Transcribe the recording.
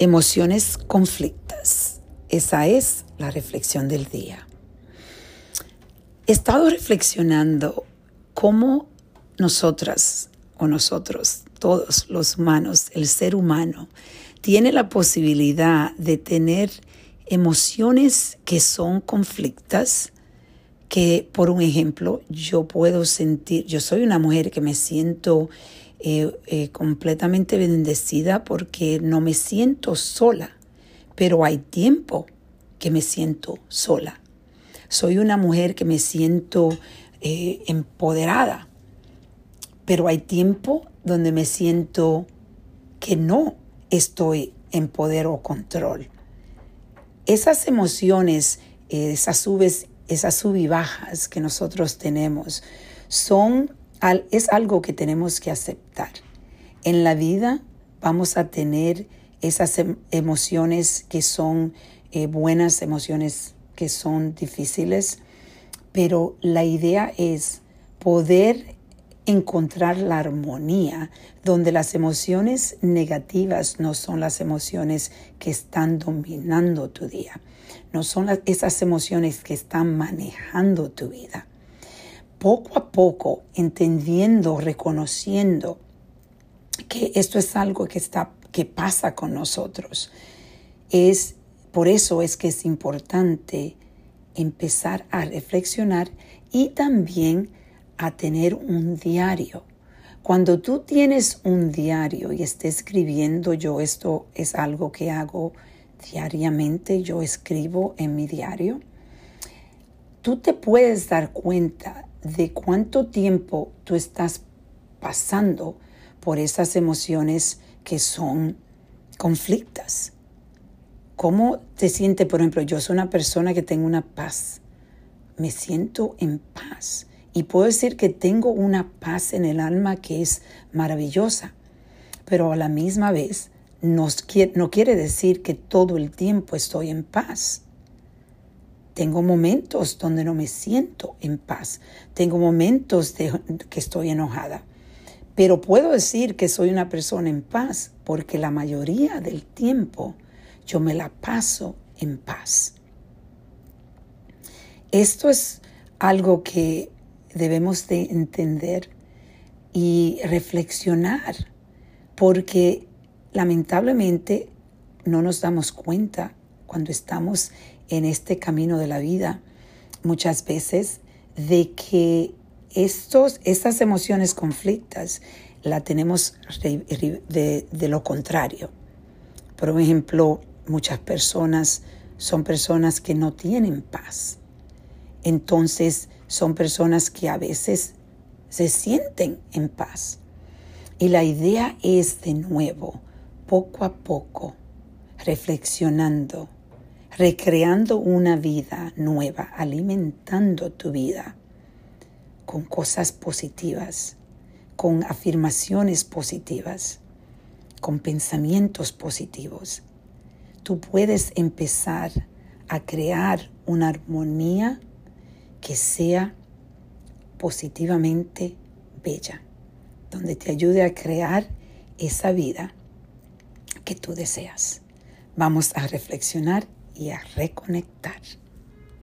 Emociones conflictas. Esa es la reflexión del día. He estado reflexionando cómo nosotras o nosotros, todos los humanos, el ser humano, tiene la posibilidad de tener emociones que son conflictas, que por un ejemplo yo puedo sentir, yo soy una mujer que me siento eh, eh, completamente bendecida porque no me siento sola, pero hay tiempo que me siento sola. Soy una mujer que me siento eh, empoderada, pero hay tiempo donde me siento que no estoy en poder o control. Esas emociones, esas subes, esas sub bajas que nosotros tenemos, son es algo que tenemos que aceptar. En la vida vamos a tener esas em, emociones que son eh, buenas, emociones que son difíciles, pero la idea es poder encontrar la armonía donde las emociones negativas no son las emociones que están dominando tu día, no son esas emociones que están manejando tu vida poco a poco entendiendo, reconociendo que esto es algo que está que pasa con nosotros. Es por eso es que es importante empezar a reflexionar y también a tener un diario. Cuando tú tienes un diario y estés escribiendo, yo esto es algo que hago diariamente, yo escribo en mi diario, tú te puedes dar cuenta de cuánto tiempo tú estás pasando por esas emociones que son conflictas. ¿Cómo te sientes? Por ejemplo, yo soy una persona que tengo una paz. Me siento en paz. Y puedo decir que tengo una paz en el alma que es maravillosa. Pero a la misma vez no quiere decir que todo el tiempo estoy en paz. Tengo momentos donde no me siento en paz. Tengo momentos que estoy enojada. Pero puedo decir que soy una persona en paz porque la mayoría del tiempo yo me la paso en paz. Esto es algo que debemos de entender y reflexionar porque lamentablemente no nos damos cuenta cuando estamos en este camino de la vida muchas veces de que estos, estas emociones conflictas la tenemos de, de lo contrario. Por ejemplo, muchas personas son personas que no tienen paz. Entonces son personas que a veces se sienten en paz. Y la idea es de nuevo, poco a poco, reflexionando recreando una vida nueva, alimentando tu vida con cosas positivas, con afirmaciones positivas, con pensamientos positivos. Tú puedes empezar a crear una armonía que sea positivamente bella, donde te ayude a crear esa vida que tú deseas. Vamos a reflexionar y a reconectar.